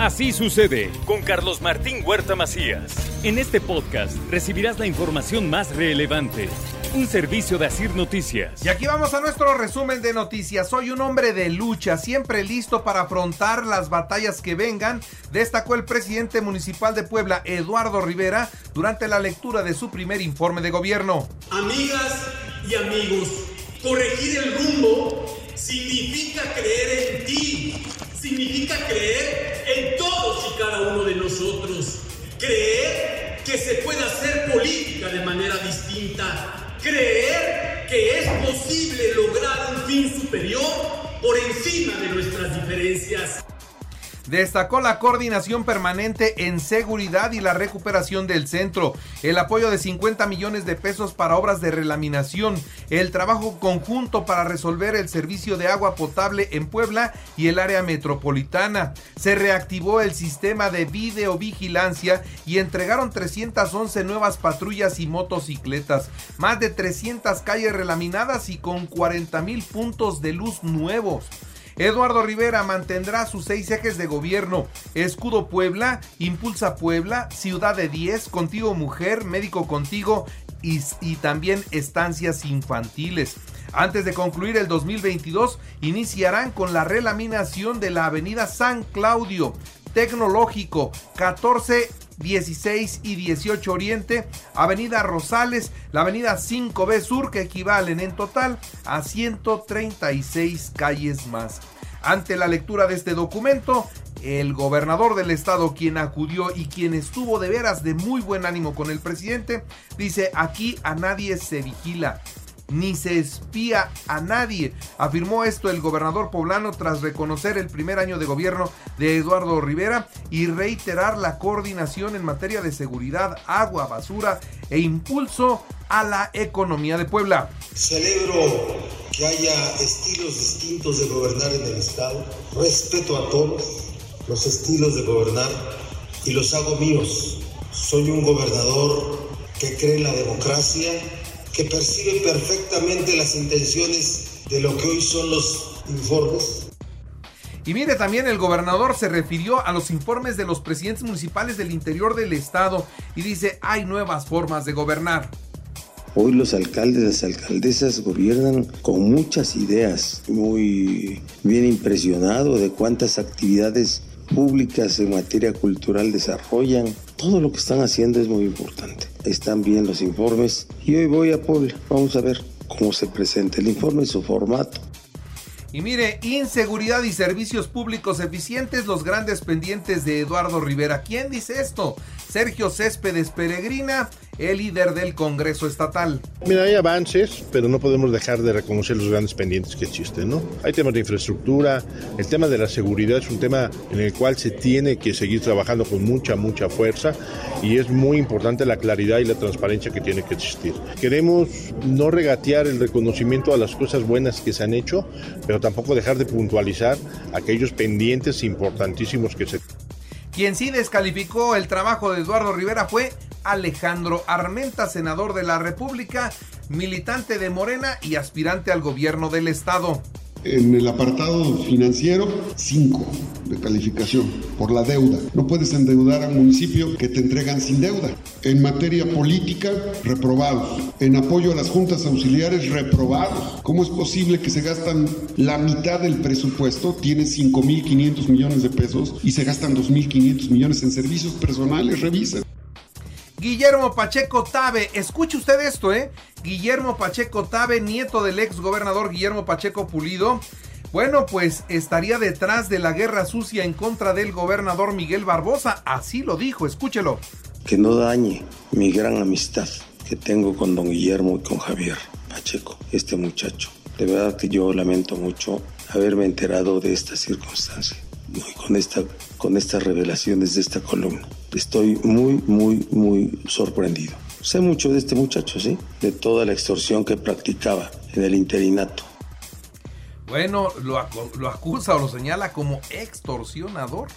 Así sucede con Carlos Martín Huerta Macías. En este podcast recibirás la información más relevante. Un servicio de Asir Noticias. Y aquí vamos a nuestro resumen de noticias. Soy un hombre de lucha, siempre listo para afrontar las batallas que vengan, destacó el presidente municipal de Puebla, Eduardo Rivera, durante la lectura de su primer informe de gobierno. Amigas y amigos, corregir el rumbo significa creer en ti, significa creer todos y cada uno de nosotros, creer que se puede hacer política de manera distinta creer que es posible lograr un fin superior por encima de nuestras diferencias. Destacó la coordinación permanente en seguridad y la recuperación del centro, el apoyo de 50 millones de pesos para obras de relaminación, el trabajo conjunto para resolver el servicio de agua potable en Puebla y el área metropolitana. Se reactivó el sistema de videovigilancia y entregaron 311 nuevas patrullas y motocicletas, más de 300 calles relaminadas y con 40 mil puntos de luz nuevos. Eduardo Rivera mantendrá sus seis ejes de gobierno. Escudo Puebla, Impulsa Puebla, Ciudad de 10, Contigo Mujer, Médico Contigo y, también estancias infantiles. Antes de concluir el 2022, iniciarán con la relaminación de la avenida San Claudio, Tecnológico, 14 16 y 18 Oriente, Avenida Rosales, la Avenida 5B Sur, que equivalen en total a 136 calles más. Ante la lectura de este documento, el gobernador del estado, quien acudió y quien estuvo de veras de muy buen ánimo con el presidente, dice, aquí a nadie se vigila, ni se espía a nadie. Afirmó esto el gobernador poblano tras reconocer el primer año de gobierno de Eduardo Rivera y reiterar la coordinación en materia de seguridad, agua, basura e impulso a la economía de Puebla. Celebro que haya estilos distintos de gobernar en el Estado. Respeto a todos los estilos de gobernar y los hago míos. Soy un gobernador que cree en la democracia que percibe perfectamente las intenciones de lo que hoy son los informes. Y mire, también el gobernador se refirió a los informes de los presidentes municipales del interior del estado y dice, hay nuevas formas de gobernar. Hoy los alcaldes, las alcaldesas gobiernan con muchas ideas, muy bien impresionado de cuántas actividades públicas en materia cultural desarrollan. Todo lo que están haciendo es muy importante. Están bien los informes y hoy voy a Puebla. Vamos a ver cómo se presenta el informe y su formato. Y mire, inseguridad y servicios públicos eficientes, los grandes pendientes de Eduardo Rivera. ¿Quién dice esto? Sergio Céspedes Peregrina el líder del Congreso Estatal. Mira, hay avances, pero no podemos dejar de reconocer los grandes pendientes que existen, ¿no? Hay temas de infraestructura, el tema de la seguridad es un tema en el cual se tiene que seguir trabajando con mucha, mucha fuerza y es muy importante la claridad y la transparencia que tiene que existir. Queremos no regatear el reconocimiento a las cosas buenas que se han hecho, pero tampoco dejar de puntualizar aquellos pendientes importantísimos que se... Quien sí descalificó el trabajo de Eduardo Rivera fue Alejandro Armenta, senador de la República, militante de Morena y aspirante al gobierno del estado. En el apartado financiero, 5 de calificación por la deuda. No puedes endeudar a un municipio que te entregan sin deuda. En materia política, reprobados. En apoyo a las juntas auxiliares, reprobados. ¿Cómo es posible que se gastan la mitad del presupuesto? Tiene 5.500 millones de pesos y se gastan 2.500 millones en servicios personales. Revisen. Guillermo Pacheco Tabe, escuche usted esto, ¿eh? Guillermo Pacheco Tabe, nieto del ex gobernador Guillermo Pacheco Pulido. Bueno, pues estaría detrás de la guerra sucia en contra del gobernador Miguel Barbosa. Así lo dijo, escúchelo. Que no dañe mi gran amistad que tengo con don Guillermo y con Javier Pacheco, este muchacho. De verdad que yo lamento mucho haberme enterado de esta circunstancia. con, esta, con estas revelaciones de esta columna. Estoy muy, muy, muy sorprendido. Sé mucho de este muchacho, ¿sí? De toda la extorsión que practicaba en el interinato. Bueno, lo, lo acusa o lo señala como extorsionador.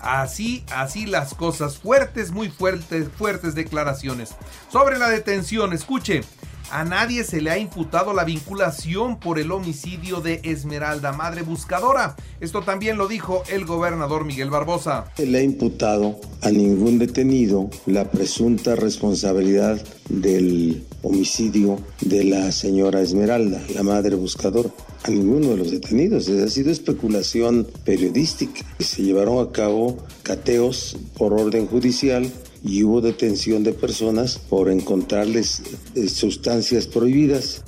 Así, así las cosas. Fuertes, muy fuertes, fuertes declaraciones. Sobre la detención, escuche. A nadie se le ha imputado la vinculación por el homicidio de Esmeralda, madre buscadora. Esto también lo dijo el gobernador Miguel Barbosa. Se le ha imputado a ningún detenido la presunta responsabilidad del homicidio de la señora Esmeralda, la madre buscadora. A ninguno de los detenidos. Ha sido especulación periodística. Se llevaron a cabo cateos por orden judicial y hubo detención de personas por encontrarles eh, sustancias prohibidas.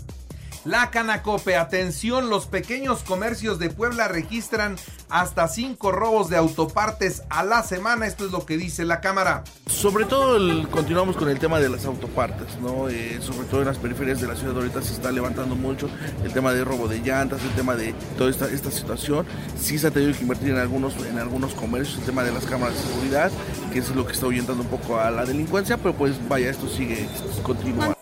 La Canacope, atención, los pequeños comercios de Puebla registran hasta cinco robos de autopartes a la semana. Esto es lo que dice la Cámara. Sobre todo continuamos con el tema de las autopartes, ¿no? Eh, sobre todo en las periferias de la ciudad ahorita se está levantando mucho el tema de robo de llantas, el tema de toda esta, situación. Sí se ha tenido que invertir en algunos, en algunos comercios, el tema de las cámaras de seguridad, que es lo que está ahuyentando un poco a la delincuencia, pero pues vaya, esto sigue, continúa.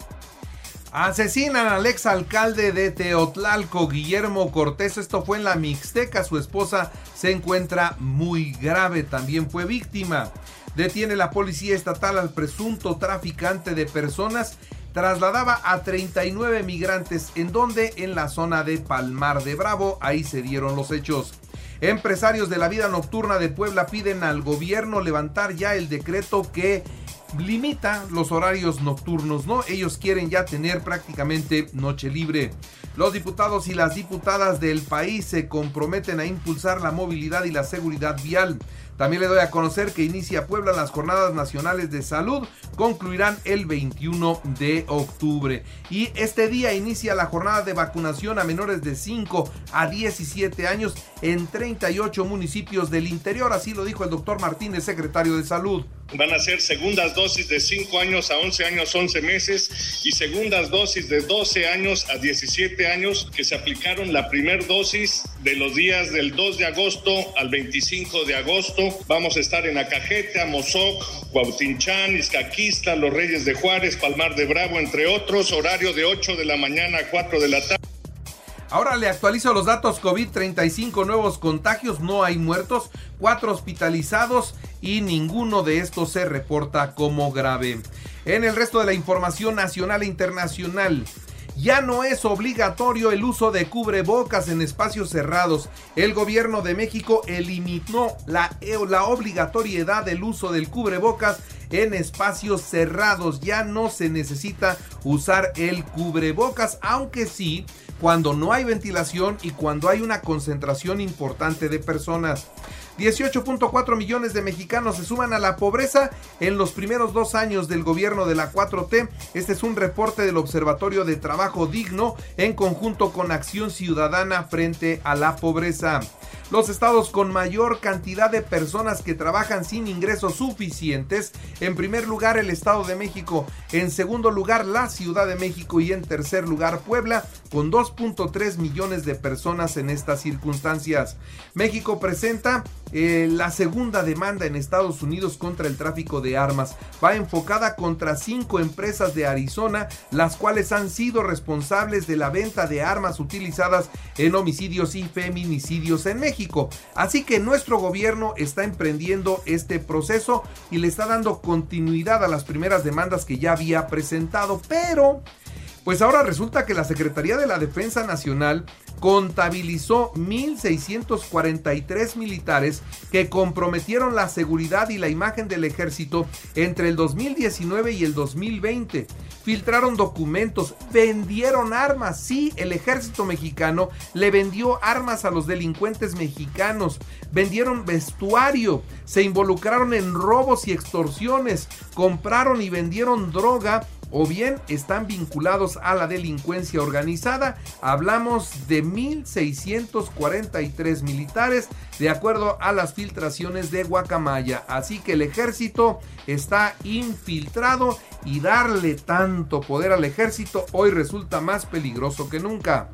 Asesinan al ex alcalde de Teotlalco, Guillermo Cortés. Esto fue en la Mixteca. Su esposa se encuentra muy grave. También fue víctima. Detiene la policía estatal al presunto traficante de personas. Trasladaba a 39 migrantes. ¿En donde En la zona de Palmar de Bravo. Ahí se dieron los hechos. Empresarios de la vida nocturna de Puebla piden al gobierno levantar ya el decreto que limita los horarios nocturnos, ¿no? Ellos quieren ya tener prácticamente noche libre. Los diputados y las diputadas del país se comprometen a impulsar la movilidad y la seguridad vial. También le doy a conocer que inicia Puebla las Jornadas Nacionales de Salud, concluirán el 21 de octubre. Y este día inicia la jornada de vacunación a menores de 5 a 17 años en 38 municipios del interior, así lo dijo el doctor Martínez, secretario de Salud. Van a ser segundas dosis de 5 años a 11 años, 11 meses y segundas dosis de 12 años a 17 años que se aplicaron la primera dosis de los días del 2 de agosto al 25 de agosto. Vamos a estar en Acajete, Amozoc, Cuautinchán, Izcaquista, Los Reyes de Juárez, Palmar de Bravo, entre otros, horario de 8 de la mañana a 4 de la tarde. Ahora le actualizo los datos COVID, 35 nuevos contagios, no hay muertos, 4 hospitalizados y ninguno de estos se reporta como grave. En el resto de la información nacional e internacional, ya no es obligatorio el uso de cubrebocas en espacios cerrados. El gobierno de México eliminó la, la, obligatoriedad del uso del cubrebocas en espacios cerrados. Ya no se necesita usar el cubrebocas, aunque sí cuando no hay ventilación y cuando hay una concentración importante de personas. 18.4 millones de mexicanos se suman a la pobreza en los primeros dos años del gobierno de la 4T. Este es un reporte del Observatorio de Trabajo Digno en conjunto con Acción Ciudadana frente a la pobreza. Los estados con mayor cantidad de personas que trabajan sin ingresos suficientes. En primer lugar el Estado de México. En segundo lugar la Ciudad de México. Y en tercer lugar Puebla con 2.3 millones de personas en estas circunstancias. México presenta eh, la segunda demanda en Estados Unidos contra el tráfico de armas. Va enfocada contra cinco empresas de Arizona, las cuales han sido responsables de la venta de armas utilizadas en homicidios y feminicidios en México. Así que nuestro gobierno está emprendiendo este proceso y le está dando continuidad a las primeras demandas que ya había presentado, pero... Pues ahora resulta que la Secretaría de la Defensa Nacional contabilizó 1.643 militares que comprometieron la seguridad y la imagen del ejército entre el 2019 y el 2020. Filtraron documentos, vendieron armas. Sí, el ejército mexicano le vendió armas a los delincuentes mexicanos. Vendieron vestuario, se involucraron en robos y extorsiones, compraron y vendieron droga o bien están vinculados a la delincuencia organizada. Hablamos de 1.643 militares de acuerdo a las filtraciones de Guacamaya. Así que el ejército está infiltrado y darle tanto poder al ejército hoy resulta más peligroso que nunca.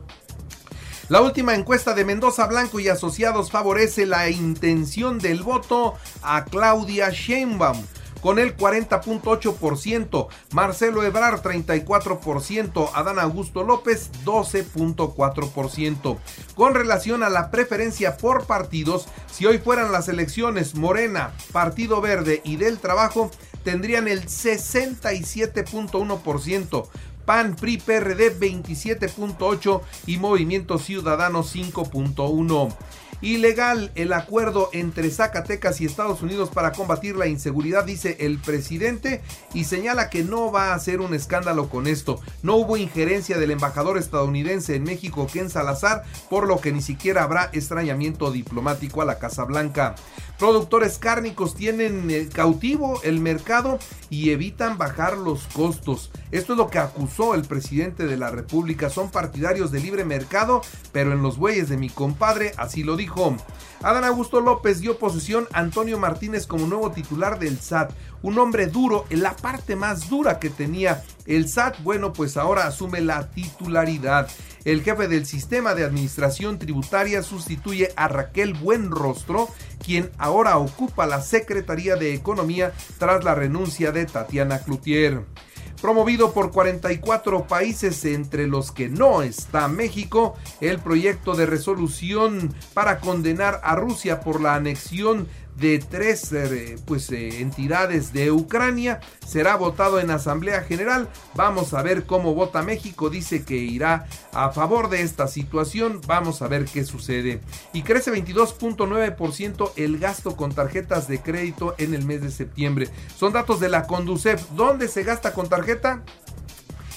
La última encuesta de Mendoza Blanco y Asociados favorece la intención del voto a Claudia Sheinbaum con el 40.8%, Marcelo Ebrar 34%, Adán Augusto López 12.4%. Con relación a la preferencia por partidos, si hoy fueran las elecciones Morena, Partido Verde y del Trabajo, tendrían el 67.1%. PAN, PRI, PRD 27.8 y Movimiento Ciudadano 5.1 ilegal el acuerdo entre Zacatecas y Estados Unidos para combatir la inseguridad, dice el presidente, y señala que no va a ser un escándalo con esto. No hubo injerencia del embajador estadounidense en México, Ken Salazar, por lo que ni siquiera habrá extrañamiento diplomático a la Casa Blanca. Productores cárnicos tienen eh, cautivo el mercado y evitan bajar los costos. Esto es lo que acusó el presidente de la República. Son partidarios de libre mercado, pero en los bueyes de mi compadre, así lo dijo. Adán Augusto López dio posesión a Antonio Martínez como nuevo titular del SAT. Un hombre duro, en la parte más dura que tenía el SAT, bueno, pues ahora asume la titularidad. El jefe del sistema de administración tributaria sustituye a Raquel Buenrostro, quien ahora ocupa la Secretaría de Economía tras la renuncia de Tatiana Cloutier promovido por 44 países entre los que no está México, el proyecto de resolución para condenar a Rusia por la anexión de tres eh, pues, eh, entidades de Ucrania. Será votado en Asamblea General. Vamos a ver cómo vota México. Dice que irá a favor de esta situación. Vamos a ver qué sucede. Y crece 22.9% el gasto con tarjetas de crédito en el mes de septiembre. Son datos de la Conducef. ¿Dónde se gasta con tarjeta?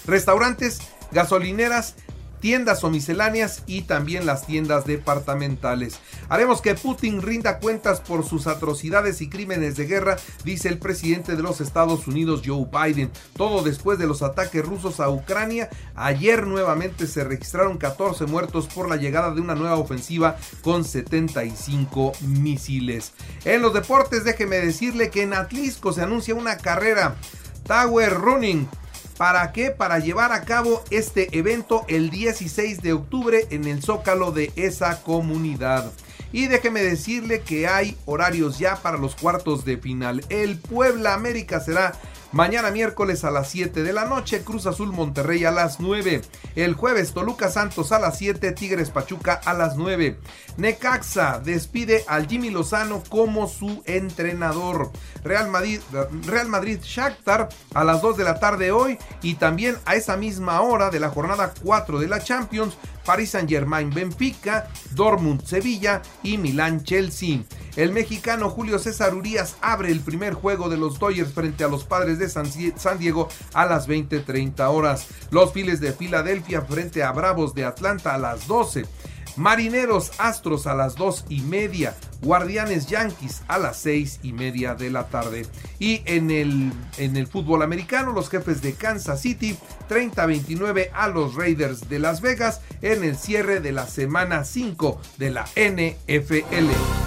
Restaurantes, gasolineras, tiendas o misceláneas y también las tiendas departamentales. Haremos que Putin rinda cuentas por sus atrocidades y crímenes de guerra, dice el presidente de los Estados Unidos Joe Biden. Todo después de los ataques rusos a Ucrania. Ayer nuevamente se registraron 14 muertos por la llegada de una nueva ofensiva con 75 misiles. En los deportes déjeme decirle que en Atlisco se anuncia una carrera Tower Running ¿Para qué? Para llevar a cabo este evento el 16 de octubre en el zócalo de esa comunidad. Y déjeme decirle que hay horarios ya para los cuartos de final. El Puebla América será Mañana miércoles a las 7 de la noche, Cruz Azul Monterrey a las 9. El jueves Toluca Santos a las 7, Tigres Pachuca a las 9. Necaxa despide al Jimmy Lozano como su entrenador. Real Madrid, Real Madrid Shakhtar a las 2 de la tarde hoy y también a esa misma hora de la jornada 4 de la Champions, Paris Saint-Germain Benfica, Dortmund Sevilla y Milán Chelsea. El mexicano Julio César Urias abre el primer juego de los Dodgers frente a los padres de San, Diego a las 20:30 horas. Los Files de Filadelfia frente a Bravos de Atlanta a las 12. Marineros Astros a las 2 y media. Guardianes Yankees a las 6 y media de la tarde. Y en el, en el fútbol americano, los jefes de Kansas City 30-29 a los Raiders de Las Vegas en el cierre de la semana 5 de la NFL.